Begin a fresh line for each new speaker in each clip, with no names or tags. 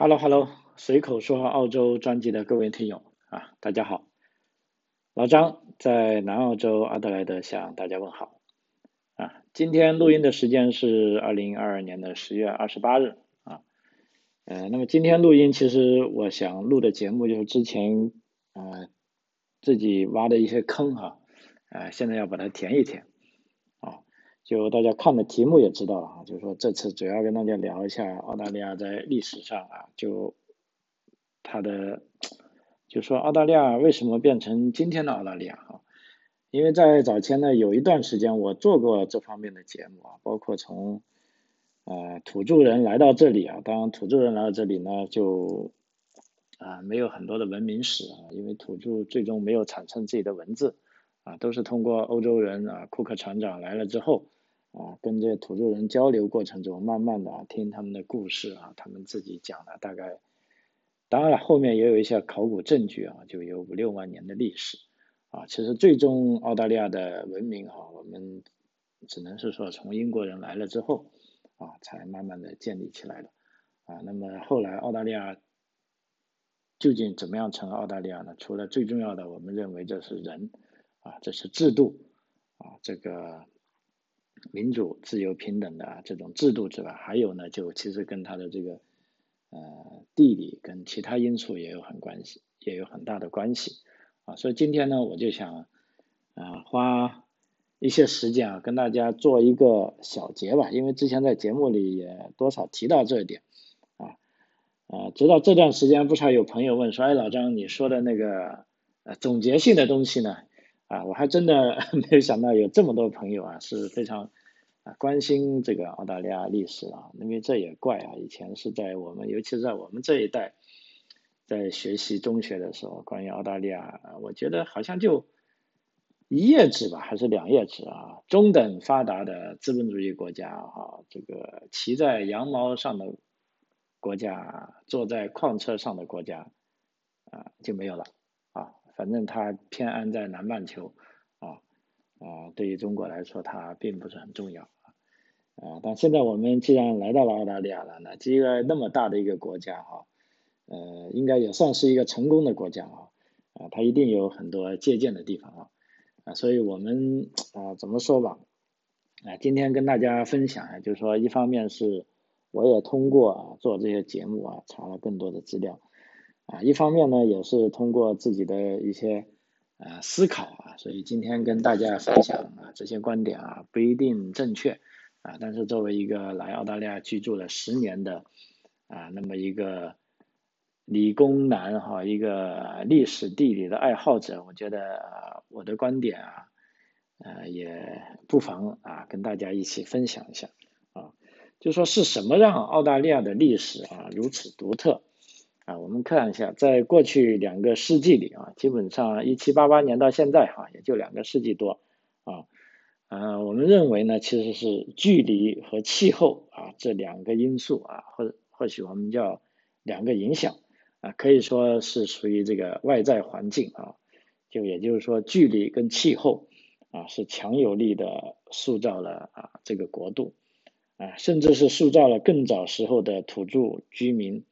Hello Hello，随口说话澳洲专辑的各位听友啊，大家好，老张在南澳洲阿德莱德向大家问好啊。今天录音的时间是二零二二年的十月二十八日啊，呃，那么今天录音其实我想录的节目就是之前啊自己挖的一些坑哈，啊，现在要把它填一填。就大家看的题目也知道了啊，就是说这次主要跟大家聊一下澳大利亚在历史上啊，就它的，就说澳大利亚为什么变成今天的澳大利亚啊？因为在早前呢，有一段时间我做过这方面的节目啊，包括从呃土著人来到这里啊，当土著人来到这里呢，就啊没有很多的文明史啊，因为土著最终没有产生自己的文字啊，都是通过欧洲人啊库克船长来了之后。啊，跟这土著人交流过程中，慢慢的听他们的故事啊，他们自己讲了大概，当然了，后面也有一些考古证据啊，就有五六万年的历史啊。其实最终澳大利亚的文明啊，我们只能是说从英国人来了之后啊，才慢慢的建立起来的啊。那么后来澳大利亚究竟怎么样成澳大利亚呢？除了最重要的，我们认为这是人啊，这是制度啊，这个。民主、自由、平等的这种制度之外，还有呢，就其实跟它的这个呃地理跟其他因素也有很关系，也有很大的关系啊。所以今天呢，我就想啊花一些时间啊，跟大家做一个小结吧，因为之前在节目里也多少提到这一点啊啊，直到这段时间，不少有朋友问说，哎，老张你说的那个呃总结性的东西呢？啊，我还真的 没有想到有这么多朋友啊，是非常啊关心这个澳大利亚历史啊，因为这也怪啊，以前是在我们，尤其是在我们这一代，在学习中学的时候，关于澳大利亚，我觉得好像就一页纸吧，还是两页纸啊，中等发达的资本主义国家哈，这个骑在羊毛上的国家，坐在矿车上的国家啊就没有了。反正它偏安在南半球，啊啊，对于中国来说，它并不是很重要啊。但现在我们既然来到了澳大利亚了，那这个那么大的一个国家哈，呃，应该也算是一个成功的国家啊啊，它一定有很多借鉴的地方啊啊，所以我们啊怎么说吧啊，今天跟大家分享啊，就是说一方面是我也通过啊做这些节目啊，查了更多的资料。啊，一方面呢，也是通过自己的一些呃思考啊，所以今天跟大家分享啊这些观点啊不一定正确啊，但是作为一个来澳大利亚居住了十年的啊那么一个理工男哈，一个历史地理的爱好者，我觉得我的观点啊呃也不妨啊跟大家一起分享一下啊，就说是什么让澳大利亚的历史啊如此独特？啊，我们看一下，在过去两个世纪里啊，基本上一七八八年到现在哈，也就两个世纪多啊。呃，我们认为呢，其实是距离和气候啊这两个因素啊，或或许我们叫两个影响啊，可以说是属于这个外在环境啊，就也就是说，距离跟气候啊是强有力的塑造了啊这个国度啊，甚至是塑造了更早时候的土著居民。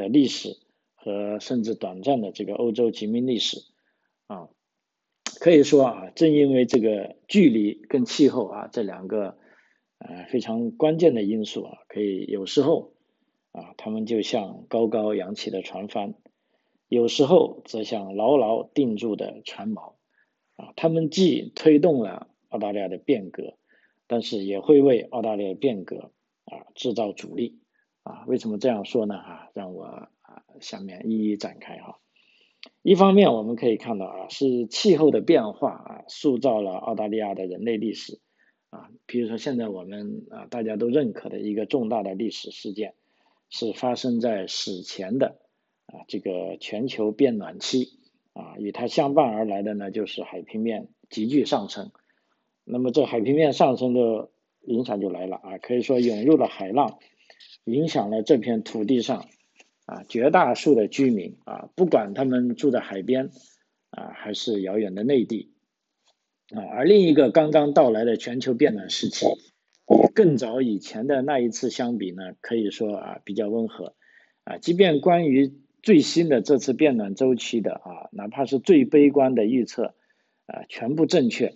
的历史和甚至短暂的这个欧洲殖民历史啊，可以说啊，正因为这个距离跟气候啊这两个呃非常关键的因素啊，可以有时候啊，他们就像高高扬起的船帆，有时候则像牢牢定住的船锚啊，他们既推动了澳大利亚的变革，但是也会为澳大利亚变革啊制造阻力。啊，为什么这样说呢？啊，让我啊下面一一展开哈。一方面我们可以看到啊，是气候的变化啊，塑造了澳大利亚的人类历史啊。比如说现在我们啊大家都认可的一个重大的历史事件，是发生在史前的啊这个全球变暖期啊，与它相伴而来的呢就是海平面急剧上升。那么这海平面上升的影响就来了啊，可以说涌入了海浪。影响了这片土地上啊绝大多数的居民啊，不管他们住在海边啊，还是遥远的内地啊。而另一个刚刚到来的全球变暖时期，更早以前的那一次相比呢，可以说啊比较温和啊，即便关于最新的这次变暖周期的啊，哪怕是最悲观的预测啊，全部正确，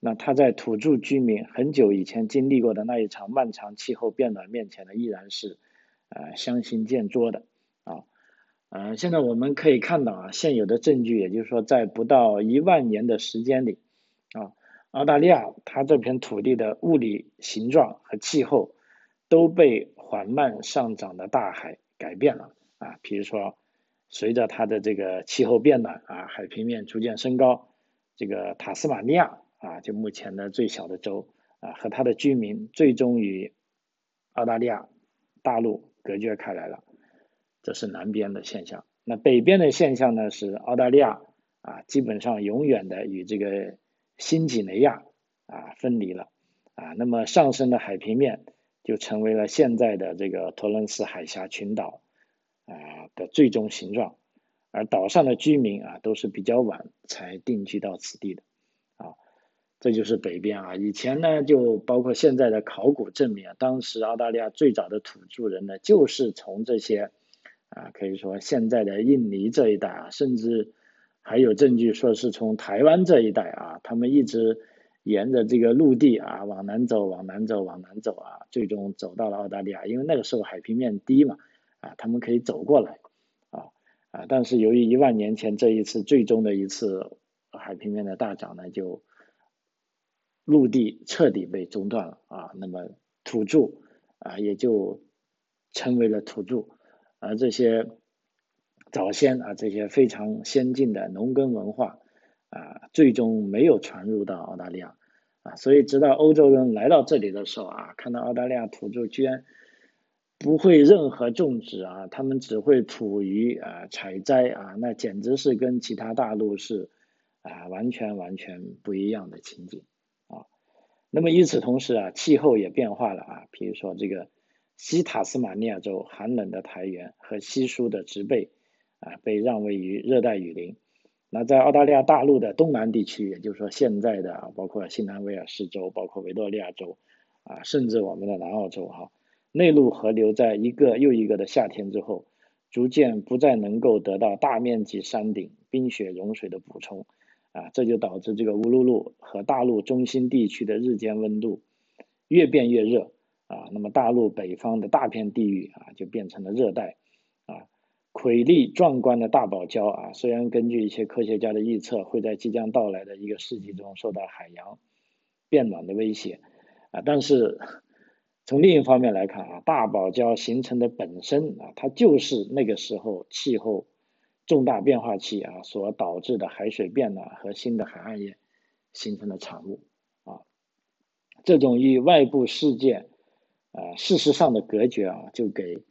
那它在土著居民很久以前经历过的那一场漫长气候变暖面前呢，依然是呃相形见绌的啊。呃，现在我们可以看到啊，现有的证据，也就是说，在不到一万年的时间里啊，澳大利亚它这片土地的物理形状和气候都被缓慢上涨的大海改变了啊，比如说。随着它的这个气候变暖啊，海平面逐渐升高，这个塔斯马尼亚啊，就目前的最小的州啊，和它的居民最终与澳大利亚大陆隔绝开来了，这是南边的现象。那北边的现象呢，是澳大利亚啊，基本上永远的与这个新几内亚啊分离了啊。那么上升的海平面就成为了现在的这个托伦斯海峡群岛。啊的最终形状，而岛上的居民啊都是比较晚才定居到此地的，这就是北边啊。以前呢，就包括现在的考古证明啊，当时澳大利亚最早的土著人呢，就是从这些啊，可以说现在的印尼这一带啊，甚至还有证据说是从台湾这一带啊，他们一直沿着这个陆地啊往南走，往南走，往南走啊，最终走到了澳大利亚，因为那个时候海平面低嘛。啊，他们可以走过来，啊啊，但是由于一万年前这一次最终的一次海平面的大涨呢，就陆地彻底被中断了啊，那么土著啊也就成为了土著，而这些早先啊这些非常先进的农耕文化啊，最终没有传入到澳大利亚啊，所以直到欧洲人来到这里的时候啊，看到澳大利亚土著居然。不会任何种植啊，他们只会捕鱼啊、采摘啊，那简直是跟其他大陆是啊完全完全不一样的情景。那么与此同时啊，气候也变化了啊，比如说这个西塔斯马尼亚州寒冷的苔原和稀疏的植被啊，被让位于热带雨林。那在澳大利亚大陆的东南地区，也就是说现在的包括新南威尔士州、包括维多利亚州啊，甚至我们的南澳洲哈。内陆河流在一个又一个的夏天之后，逐渐不再能够得到大面积山顶冰雪融水的补充，啊，这就导致这个乌鲁鲁和大陆中心地区的日间温度越变越热，啊，那么大陆北方的大片地域啊就变成了热带，啊，瑰丽壮观的大堡礁啊，虽然根据一些科学家的预测，会在即将到来的一个世纪中受到海洋变暖的威胁，啊，但是。从另一方面来看啊，大堡礁形成的本身啊，它就是那个时候气候重大变化期啊所导致的海水变暖和新的海岸线形成的产物啊。这种与外部世界啊事实上的隔绝啊，就给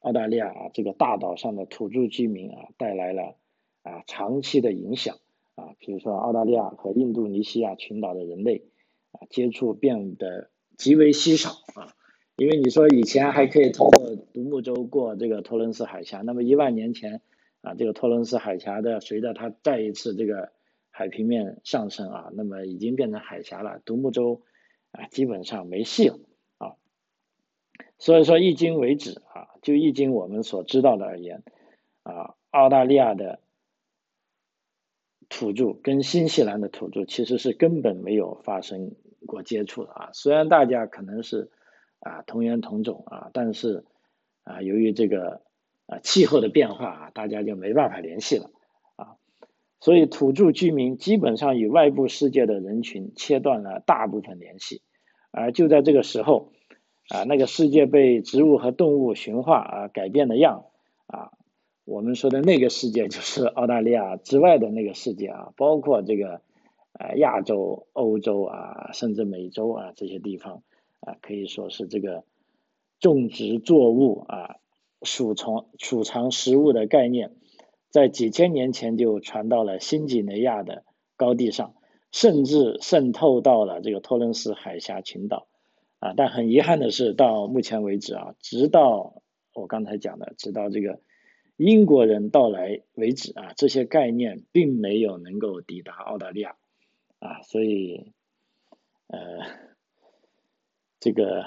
澳大利亚啊这个大岛上的土著居民啊带来了啊长期的影响啊。比如说，澳大利亚和印度尼西亚群岛的人类啊接触变得极为稀少啊。因为你说以前还可以通过独木舟过这个托伦斯海峡，那么一万年前啊，这个托伦斯海峡的随着它再一次这个海平面上升啊，那么已经变成海峡了，独木舟啊基本上没戏了啊。所以说迄今为止啊，就迄今我们所知道的而言啊，澳大利亚的土著跟新西兰的土著其实是根本没有发生过接触的啊，虽然大家可能是。啊，同源同种啊，但是啊，由于这个啊气候的变化啊，大家就没办法联系了啊，所以土著居民基本上与外部世界的人群切断了大部分联系，而就在这个时候啊，那个世界被植物和动物驯化啊改变的样啊，我们说的那个世界就是澳大利亚之外的那个世界啊，包括这个呃亚洲、欧洲啊，甚至美洲啊这些地方。啊，可以说是这个种植作物啊、储藏储藏食物的概念，在几千年前就传到了新几内亚的高地上，甚至渗透到了这个托伦斯海峡群岛啊。但很遗憾的是，到目前为止啊，直到我刚才讲的，直到这个英国人到来为止啊，这些概念并没有能够抵达澳大利亚啊，所以呃。这个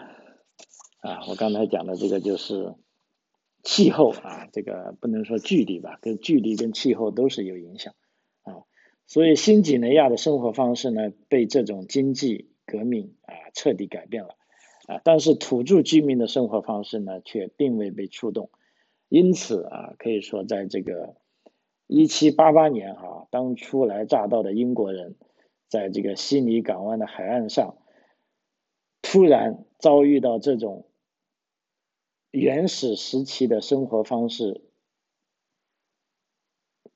啊，我刚才讲的这个就是气候啊，这个不能说距离吧，跟距离跟气候都是有影响啊。所以新几内亚的生活方式呢，被这种经济革命啊彻底改变了啊。但是土著居民的生活方式呢，却并未被触动。因此啊，可以说在这个一七八八年哈，当初来乍到的英国人，在这个悉尼港湾的海岸上，突然遭遇到这种。原始时期的生活方式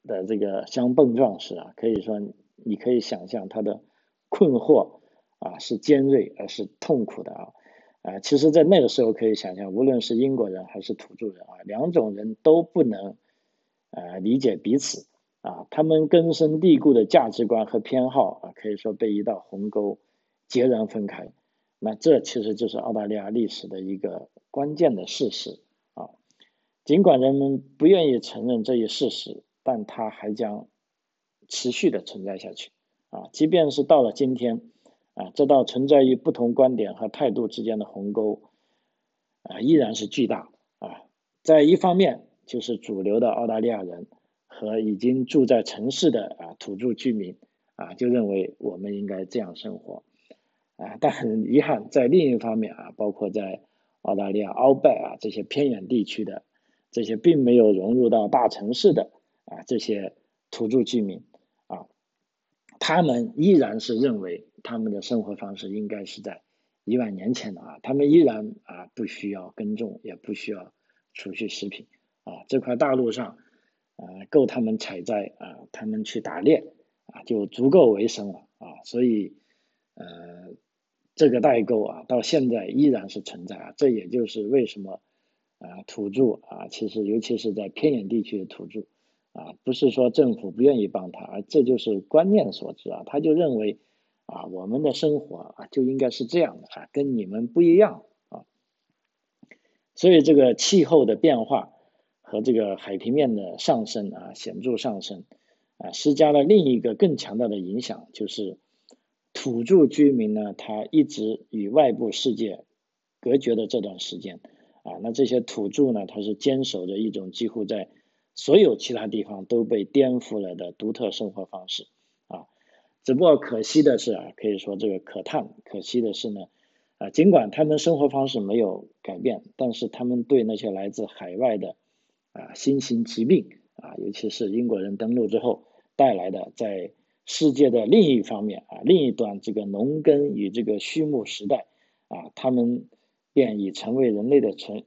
的这个相碰撞时啊，可以说你可以想象他的困惑啊是尖锐而是痛苦的啊啊，其实，在那个时候可以想象，无论是英国人还是土著人啊，两种人都不能呃理解彼此啊，他们根深蒂固的价值观和偏好啊，可以说被一道鸿沟截然分开。那这其实就是澳大利亚历史的一个关键的事实啊，尽管人们不愿意承认这一事实，但它还将持续的存在下去啊，即便是到了今天啊，这道存在于不同观点和态度之间的鸿沟啊，依然是巨大啊，在一方面就是主流的澳大利亚人和已经住在城市的啊土著居民啊，就认为我们应该这样生活。啊，但很遗憾，在另一方面啊，包括在澳大利亚奥拜啊这些偏远地区的这些并没有融入到大城市的啊这些土著居民啊，他们依然是认为他们的生活方式应该是在一万年前的啊，他们依然啊不需要耕种，也不需要储蓄食品啊，这块大陆上啊够他们采摘啊，他们去打猎啊就足够为生了啊，所以呃。这个代沟啊，到现在依然是存在啊，这也就是为什么啊土著啊，其实尤其是在偏远地区的土著啊，不是说政府不愿意帮他，而这就是观念所致啊，他就认为啊我们的生活啊就应该是这样的啊，跟你们不一样啊，所以这个气候的变化和这个海平面的上升啊显著上升啊，施加了另一个更强大的影响，就是。土著居民呢，他一直与外部世界隔绝的这段时间啊，那这些土著呢，他是坚守着一种几乎在所有其他地方都被颠覆了的独特生活方式啊。只不过可惜的是啊，可以说这个可叹，可惜的是呢啊，尽管他们生活方式没有改变，但是他们对那些来自海外的啊新型疾病啊，尤其是英国人登陆之后带来的在世界的另一方面啊，另一端这个农耕与这个畜牧时代啊，他们便已成为人类的成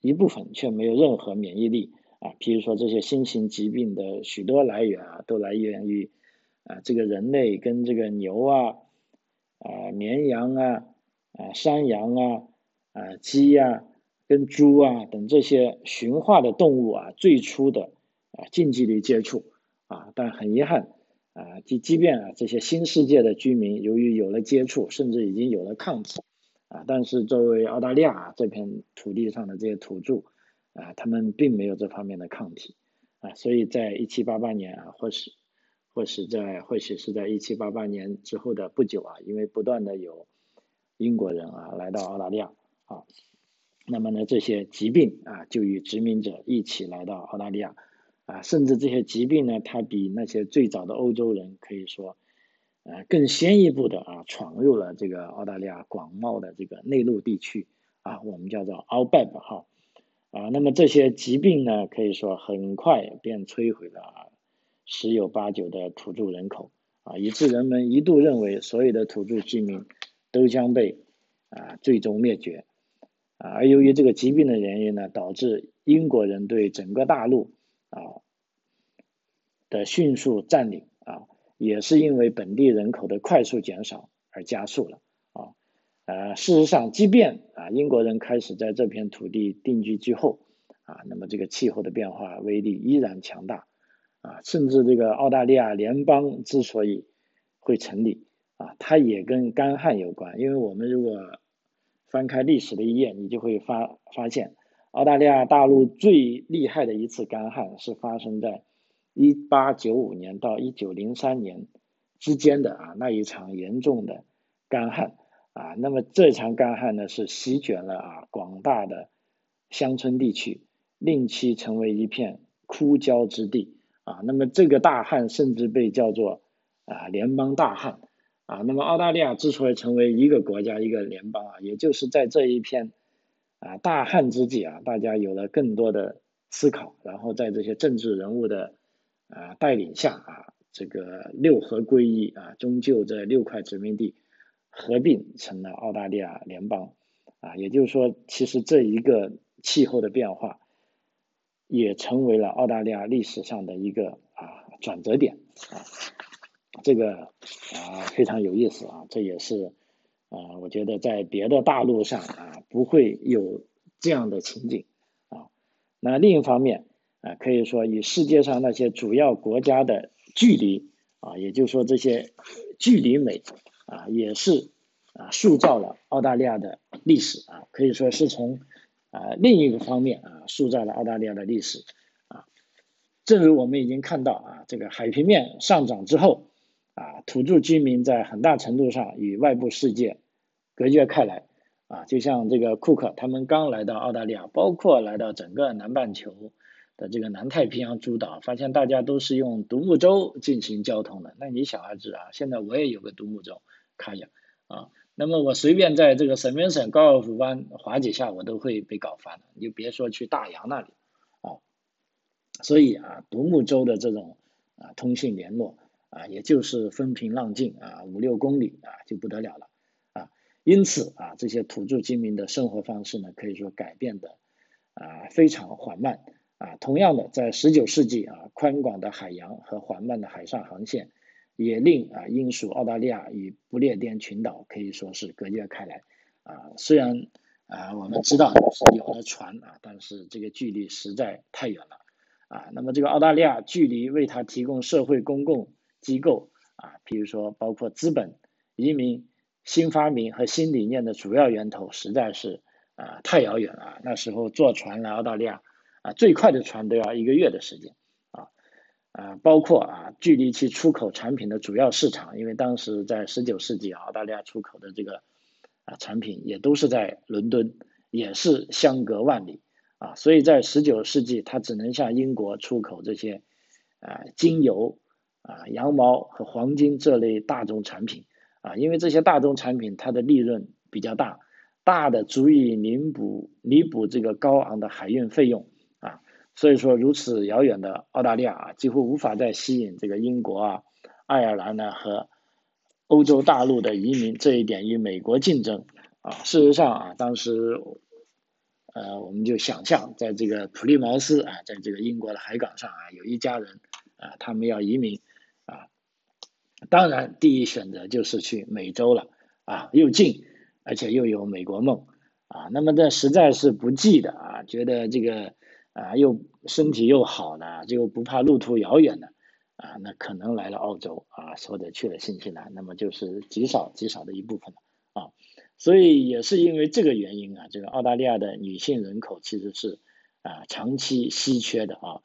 一部分，却没有任何免疫力啊。比如说这些新型疾病的许多来源啊，都来源于啊这个人类跟这个牛啊、啊绵羊啊、啊山羊啊、啊鸡呀、跟猪啊等这些驯化的动物啊最初的啊近距离接触啊，但很遗憾。啊，即即便啊，这些新世界的居民由于有了接触，甚至已经有了抗体，啊，但是作为澳大利亚这片土地上的这些土著，啊，他们并没有这方面的抗体，啊，所以在一七八八年啊，或是或是在或许是在一七八八年之后的不久啊，因为不断的有英国人啊来到澳大利亚啊，那么呢，这些疾病啊就与殖民者一起来到澳大利亚。啊，甚至这些疾病呢，它比那些最早的欧洲人可以说，呃，更先一步的啊，闯入了这个澳大利亚广袤的这个内陆地区啊，我们叫做 Outback 哈啊，那么这些疾病呢，可以说很快便摧毁了十有八九的土著人口啊，以致人们一度认为所有的土著居民都将被啊最终灭绝啊，而由于这个疾病的原因呢，导致英国人对整个大陆。啊的迅速占领啊，也是因为本地人口的快速减少而加速了啊。呃，事实上，即便啊英国人开始在这片土地定居之后啊，那么这个气候的变化威力依然强大啊。甚至这个澳大利亚联邦之所以会成立啊，它也跟干旱有关。因为我们如果翻开历史的一页，你就会发发现。澳大利亚大陆最厉害的一次干旱是发生在一八九五年到一九零三年之间的啊那一场严重的干旱啊，那么这场干旱呢是席卷了啊广大的乡村地区，令其成为一片枯焦之地啊。那么这个大旱甚至被叫做啊联邦大旱啊。那么澳大利亚之所以成为一个国家一个联邦啊，也就是在这一片啊大旱之际啊，大家有了更多的思考，然后在这些政治人物的啊带领下啊，这个六合归一啊，终究这六块殖民地合并成了澳大利亚联邦啊。也就是说，其实这一个气候的变化。也成为了澳大利亚历史上的一个啊转折点啊，这个啊非常有意思啊，这也是啊我觉得在别的大陆上啊不会有这样的情景啊。那另一方面啊，可以说与世界上那些主要国家的距离啊，也就是说这些距离美啊，也是啊塑造了澳大利亚的历史啊，可以说是从。啊，另一个方面啊，塑造了澳大利亚的历史啊。正如我们已经看到啊，这个海平面上涨之后啊，土著居民在很大程度上与外部世界隔绝开来啊。就像这个库克他们刚来到澳大利亚，包括来到整个南半球的这个南太平洋诸岛，发现大家都是用独木舟进行交通的。那你小孩子啊，现在我也有个独木舟，看一下啊。那么我随便在这个省边省高尔夫湾划几下，我都会被搞翻了，你就别说去大洋那里啊。所以啊，独木舟的这种啊通信联络啊，也就是风平浪静啊，五六公里啊就不得了了。因此啊，这些土著居民的生活方式呢，可以说改变的啊非常缓慢啊。同样的，在十九世纪啊，宽广的海洋和缓慢的海上航线。也令啊英属澳大利亚与不列颠群岛可以说是隔绝开来啊。虽然啊我们知道是有了船啊，但是这个距离实在太远了啊。那么这个澳大利亚距离为它提供社会公共机构啊，比如说包括资本、移民、新发明和新理念的主要源头，实在是啊太遥远了。那时候坐船来澳大利亚啊，最快的船都要一个月的时间。啊啊，包括啊，距离其出口产品的主要市场，因为当时在十九世纪澳大利亚出口的这个啊产品也都是在伦敦，也是相隔万里啊，所以在十九世纪，它只能向英国出口这些啊精油啊羊毛和黄金这类大宗产品啊，因为这些大宗产品它的利润比较大，大的足以弥补弥补这个高昂的海运费用啊。所以说，如此遥远的澳大利亚啊，几乎无法再吸引这个英国啊、爱尔兰呢和欧洲大陆的移民。这一点与美国竞争啊。事实上啊，当时呃，我们就想象，在这个普利茅斯啊，在这个英国的海港上啊，有一家人啊，他们要移民。当然，第一选择就是去美洲了啊，又近，而且又有美国梦啊。那么这实在是不济的啊，觉得这个。啊，又身体又好呢，就不怕路途遥远的啊，那可能来了澳洲啊，或者去了新西兰，那么就是极少极少的一部分了啊。所以也是因为这个原因啊，这个澳大利亚的女性人口其实是啊长期稀缺的啊，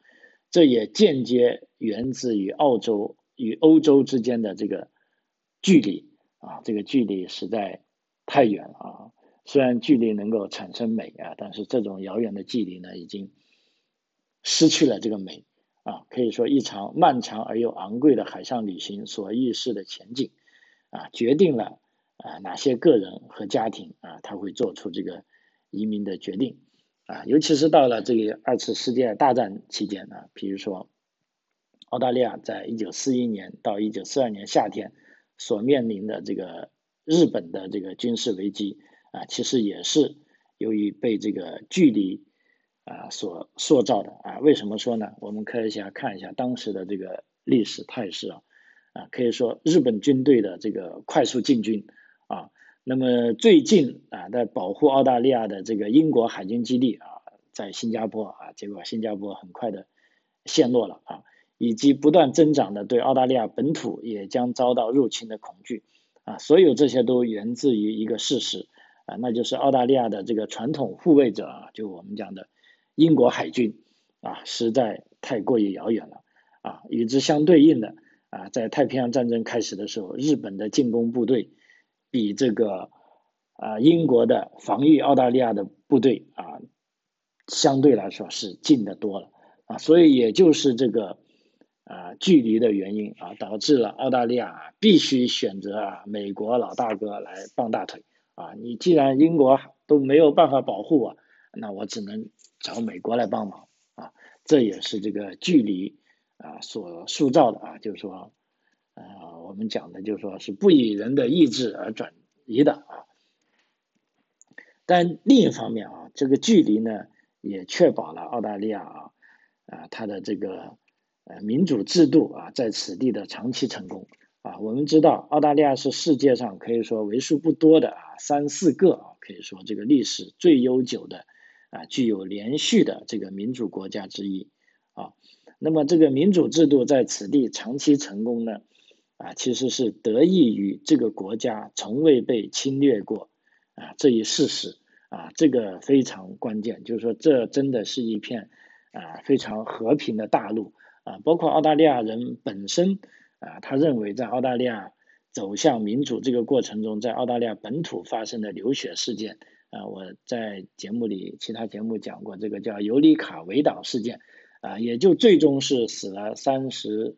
这也间接源自于澳洲与欧洲之间的这个距离啊，这个距离实在太远了啊。虽然距离能够产生美啊，但是这种遥远的距离呢，已经。失去了这个美啊，可以说一场漫长而又昂贵的海上旅行所预示的前景啊，决定了啊哪些个人和家庭啊他会做出这个移民的决定啊，尤其是到了这个二次世界大战期间啊，比如说澳大利亚在一九四一年到一九四二年夏天所面临的这个日本的这个军事危机啊，其实也是由于被这个距离。啊，所塑造的啊，为什么说呢？我们可以先看一下当时的这个历史态势啊，啊，可以说日本军队的这个快速进军啊，那么最近啊，在保护澳大利亚的这个英国海军基地啊，在新加坡啊，结果新加坡很快的陷落了啊，以及不断增长的对澳大利亚本土也将遭到入侵的恐惧啊，所有这些都源自于一个事实啊，那就是澳大利亚的这个传统护卫者啊，就我们讲的。英国海军啊，实在太过于遥远了啊。与之相对应的啊，在太平洋战争开始的时候，日本的进攻部队比这个啊英国的防御澳大利亚的部队啊相对来说是近的多了啊，所以也就是这个啊距离的原因啊，导致了澳大利亚必须选择啊美国老大哥来傍大腿啊，你既然英国都没有办法保护我，那我只能找美国来帮忙啊，这也是这个距离啊所塑造的啊，就是说呃我们讲的就是说是不以人的意志而转移的啊，但另一方面啊，这个距离呢。也确保了澳大利亚啊啊它的这个呃民主制度啊在此地的长期成功啊。我们知道澳大利亚是世界上可以说为数不多的啊三四个啊可以说这个历史最悠久的啊具有连续的这个民主国家之一啊。那么这个民主制度在此地长期成功呢啊其实是得益于这个国家从未被侵略过啊这一事实。啊，这个非常关键，就是说，这真的是一片啊非常和平的大陆啊。包括澳大利亚人本身啊，他认为在澳大利亚走向民主这个过程中，在澳大利亚本土发生的流血事件啊，我在节目里其他节目讲过，这个叫尤里卡围岛事件啊，也就最终是死了三十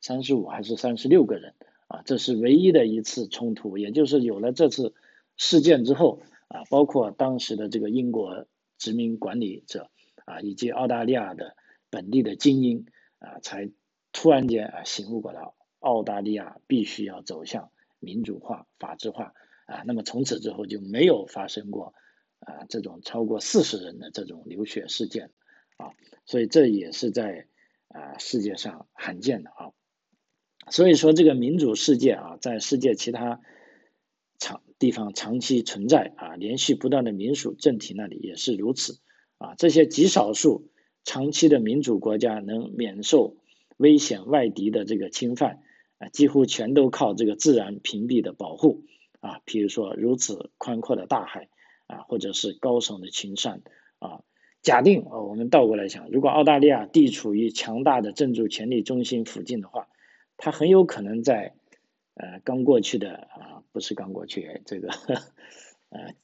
三十五还是三十六个人啊，这是唯一的一次冲突，也就是有了这次事件之后。啊，包括当时的这个英国殖民管理者啊，以及澳大利亚的本地的精英啊，才突然间啊醒悟过来，澳大利亚必须要走向民主化、法治化啊。那么从此之后就没有发生过啊这种超过四十人的这种流血事件啊，所以这也是在啊世界上罕见的啊。所以说这个民主世界啊，在世界其他。长地方长期存在啊，连续不断的民主政体那里也是如此啊。这些极少数长期的民主国家能免受危险外敌的这个侵犯啊，几乎全都靠这个自然屏蔽的保护啊。比如说如此宽阔的大海啊，或者是高耸的群山啊。假定啊，我们倒过来想，如果澳大利亚地处于强大的政治权力中心附近的话，它很有可能在。呃，刚过去的啊，不是刚过去，这个 呃，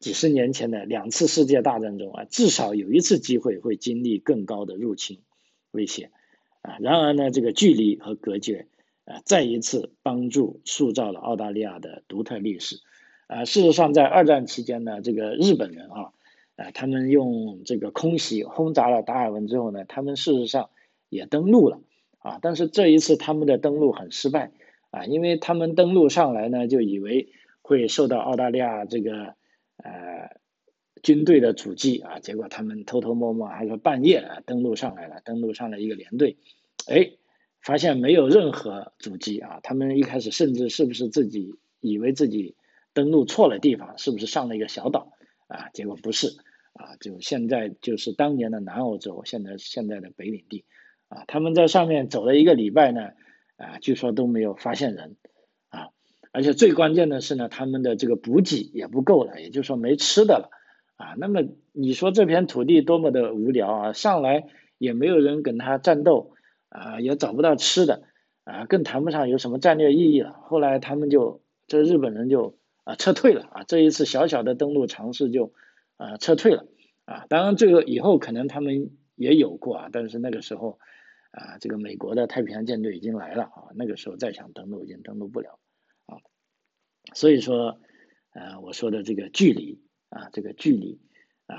几十年前的两次世界大战中啊，至少有一次机会会经历更高的入侵威胁啊。然而呢，这个距离和隔绝啊，再一次帮助塑造了澳大利亚的独特历史啊。事实上，在二战期间呢，这个日本人啊，啊，他们用这个空袭轰炸了达尔文之后呢，他们事实上也登陆了啊，但是这一次他们的登陆很失败。啊，因为他们登陆上来呢，就以为会受到澳大利亚这个呃军队的阻击啊，结果他们偷偷摸摸，还是半夜啊登陆上来了，登陆上了一个连队，哎，发现没有任何阻击啊，他们一开始甚至是不是自己以为自己登陆错了地方，是不是上了一个小岛啊？结果不是啊，就现在就是当年的南澳洲，现在现在的北领地啊，他们在上面走了一个礼拜呢。啊，据说都没有发现人，而且最关键的是呢，他们的这个补给也不够了，也就是说没吃的了，啊，那么你说这片土地多么的无聊啊，上来也没有人跟他战斗，啊，也找不到吃的，啊，更谈不上有什么战略意义了。后来他们就这日本人就啊撤退了，啊，这一次小小的登陆尝试就啊撤退了，啊，当然这个以后可能他们也有过啊，但是那个时候。啊，这个美国的太平洋舰队已经来了啊，那个时候再想登陆已经登陆不了，所以说，呃，我说的这个距离啊，这个距离啊，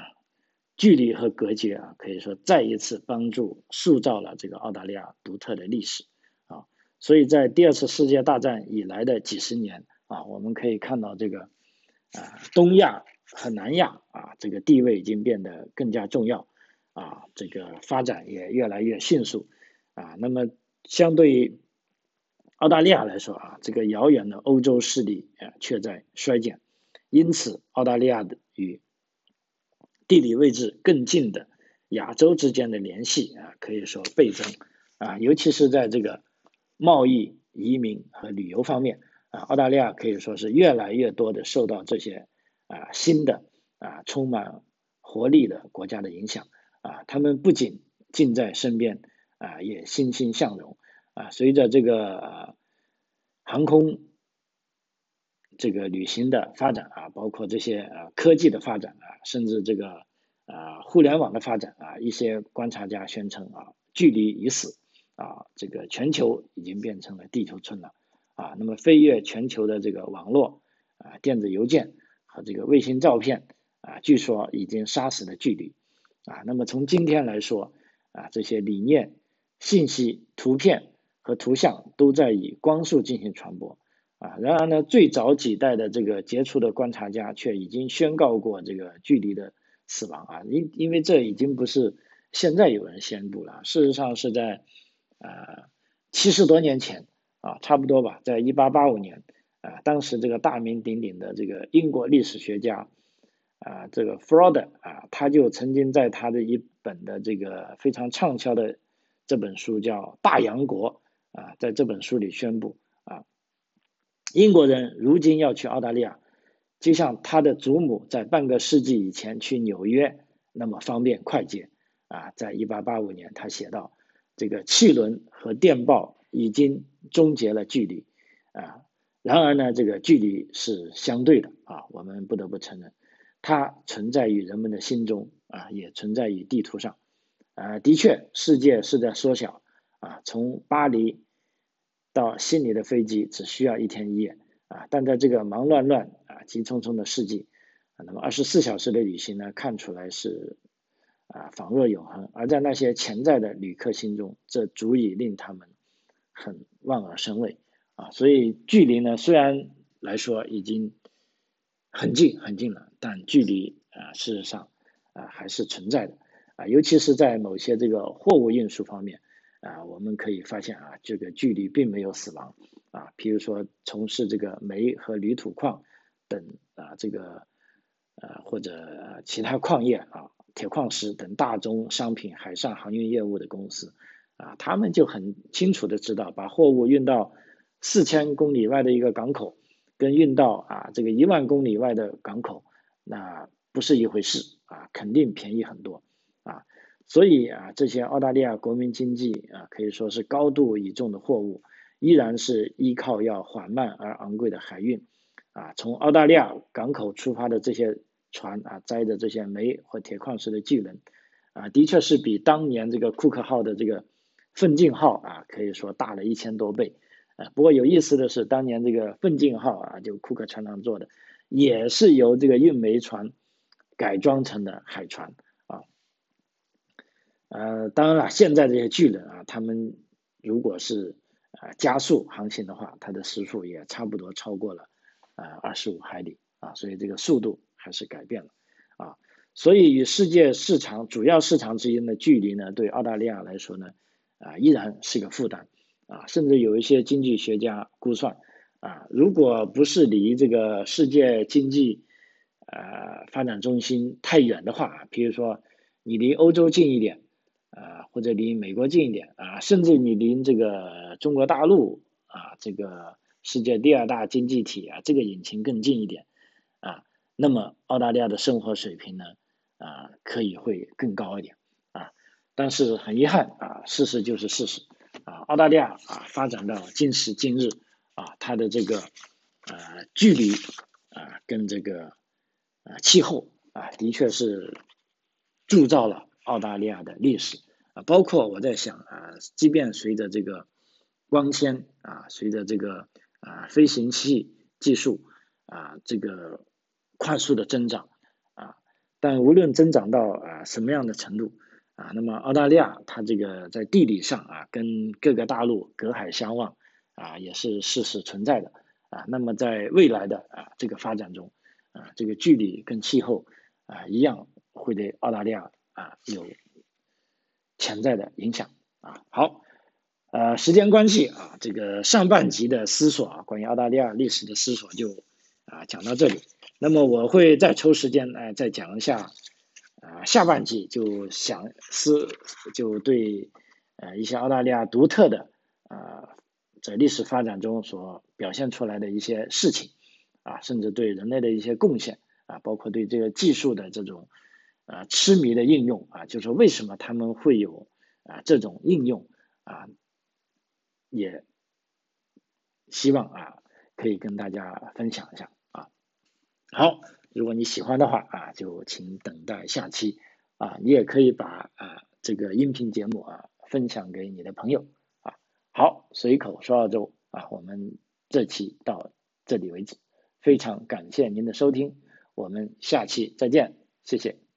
距离和隔绝啊，可以说再一次帮助塑造了这个澳大利亚独特的历史啊，所以在第二次世界大战以来的几十年啊，我们可以看到这个啊，东亚和南亚啊，这个地位已经变得更加重要啊，这个发展也越来越迅速。啊，那么相对于澳大利亚来说啊，这个遥远的欧洲势力啊却在衰减，因此澳大利亚的与地理位置更近的亚洲之间的联系啊可以说倍增。啊，尤其是在这个贸易、移民和旅游方面啊，澳大利亚可以说是越来越多的受到这些啊新的啊充满活力的国家的影响。啊，他们不仅近在身边。啊，也欣欣向荣。啊！随着这个航空这个旅行的发展啊，包括这些呃科技的发展啊，甚至这个啊互联网的发展啊，一些观察家宣称啊，距离已死啊，这个全球已经变成了地球村了啊。那么飞越全球的这个网络啊，电子邮件和这个卫星照片啊，据说已经杀死了距离啊。那么从今天来说啊，这些理念、信息、图片图像都在以光速进行传播。啊，然而呢，最早几代的这个杰出的观察家却已经宣告过这个距离的死亡啊，因因为这已经不是现在有人宣布了，事实上是在呃七十多年前啊，差不多吧，在一八八五年啊，当时这个大名鼎鼎的这个英国历史学家啊，这个 Froud 啊，他就曾经在他的一本的这个非常畅销的这本书叫《大洋国》啊，在这本书里宣布啊。英国人如今要去澳大利亚，就像他的祖母在半个世纪以前去纽约那么方便快捷啊！在一八八五年，他写道：“这个汽轮和电报已经终结了距离啊。然而呢，这个距离是相对的啊，我们不得不承认，它存在于人们的心中啊，也存在于地图上啊。的确，世界是在缩小啊，从巴黎。”到悉尼的飞机只需要一天一夜啊，但在这个忙乱乱啊、急匆匆的世纪啊，那么二十四小时的旅行呢，看出来是啊仿若永恒，而在那些潜在的旅客心中，这足以令他们很望而生畏啊。所以距离呢，虽然来说已经很近很近了，但距离啊事实上啊还是存在的啊，尤其是在某些这个货物运输方面。啊，我们可以发现啊，这个距离并没有死亡啊。比如说，从事这个煤和铝土矿等啊，这个呃或者其他矿业啊，铁矿石等大宗商品海上航运业务的公司啊，他们就很清楚的知道，把货物运到四千公里外的一个港口，跟运到啊这个一万公里外的港口，那不是一回事啊，肯定便宜很多啊。所以啊，这些澳大利亚国民经济啊，可以说是高度倚重的货物，依然是依靠要缓慢而昂贵的海运啊。从澳大利亚港口出发的这些船啊，载的这些煤和铁矿石的巨轮啊，的确是比当年这个库克号的这个奋进号啊，可以说大了一千多倍啊。不过有意思的是，当年这个奋进号啊，就库克船长做的，也是由这个运煤船改装成的海船。呃，当然了，现在这些巨人啊，他们如果是啊加速航行的话，它的时速也差不多超过了啊二十五海里啊，所以这个速度还是改变了啊。所以与世界市场主要市场之间的距离呢，对澳大利亚来说呢啊依然是个负担啊，甚至有一些经济学家估算啊，如果不是离这个世界经济呃发展中心太远的话，比如说你离欧洲近一点。啊，或者离美国近一点啊，甚至你离这个中国大陆啊，这个世界第二大经济体啊，这个引擎更近一点啊，那么澳大利亚的生活水平呢啊，可以会更高一点啊。但是很遗憾啊，事实就是事实啊，澳大利亚啊发展到今时今日啊，它的这个呃距离啊跟这个啊气候啊，的确是铸造了。澳大利亚的历史啊，包括我在想啊，即便随着这个光纤啊，随着这个啊飞行器技术啊这个快速的增长啊，但无论增长到啊什么样的程度啊，那么澳大利亚它这个在地理上啊跟各个大陆隔海相望啊，也是事实存在的啊。那么在未来的啊这个发展中啊，这个距离跟气候啊一样会对澳大利亚。啊，有潜在的影响啊。好，呃，时间关系啊，这个上半集的思索啊，关于澳大利亚历史的思索就啊讲到这里。那么我会再抽时间来再讲一下啊下半集，就想思就对呃一些澳大利亚独特的啊在历史发展中所表现出来的一些事情啊，甚至对人类的一些贡献啊，包括对这个技术的这种。啊，痴迷的应用啊，就是为什么他们会有啊这种应用啊，也希望啊可以跟大家分享一下啊。好，如果你喜欢的话啊，就请等待下期啊，你也可以把啊这个音频节目啊分享给你的朋友啊。好，随口说澳洲啊，我们这期到这里为止，非常感谢您的收听，我们下期再见，谢谢。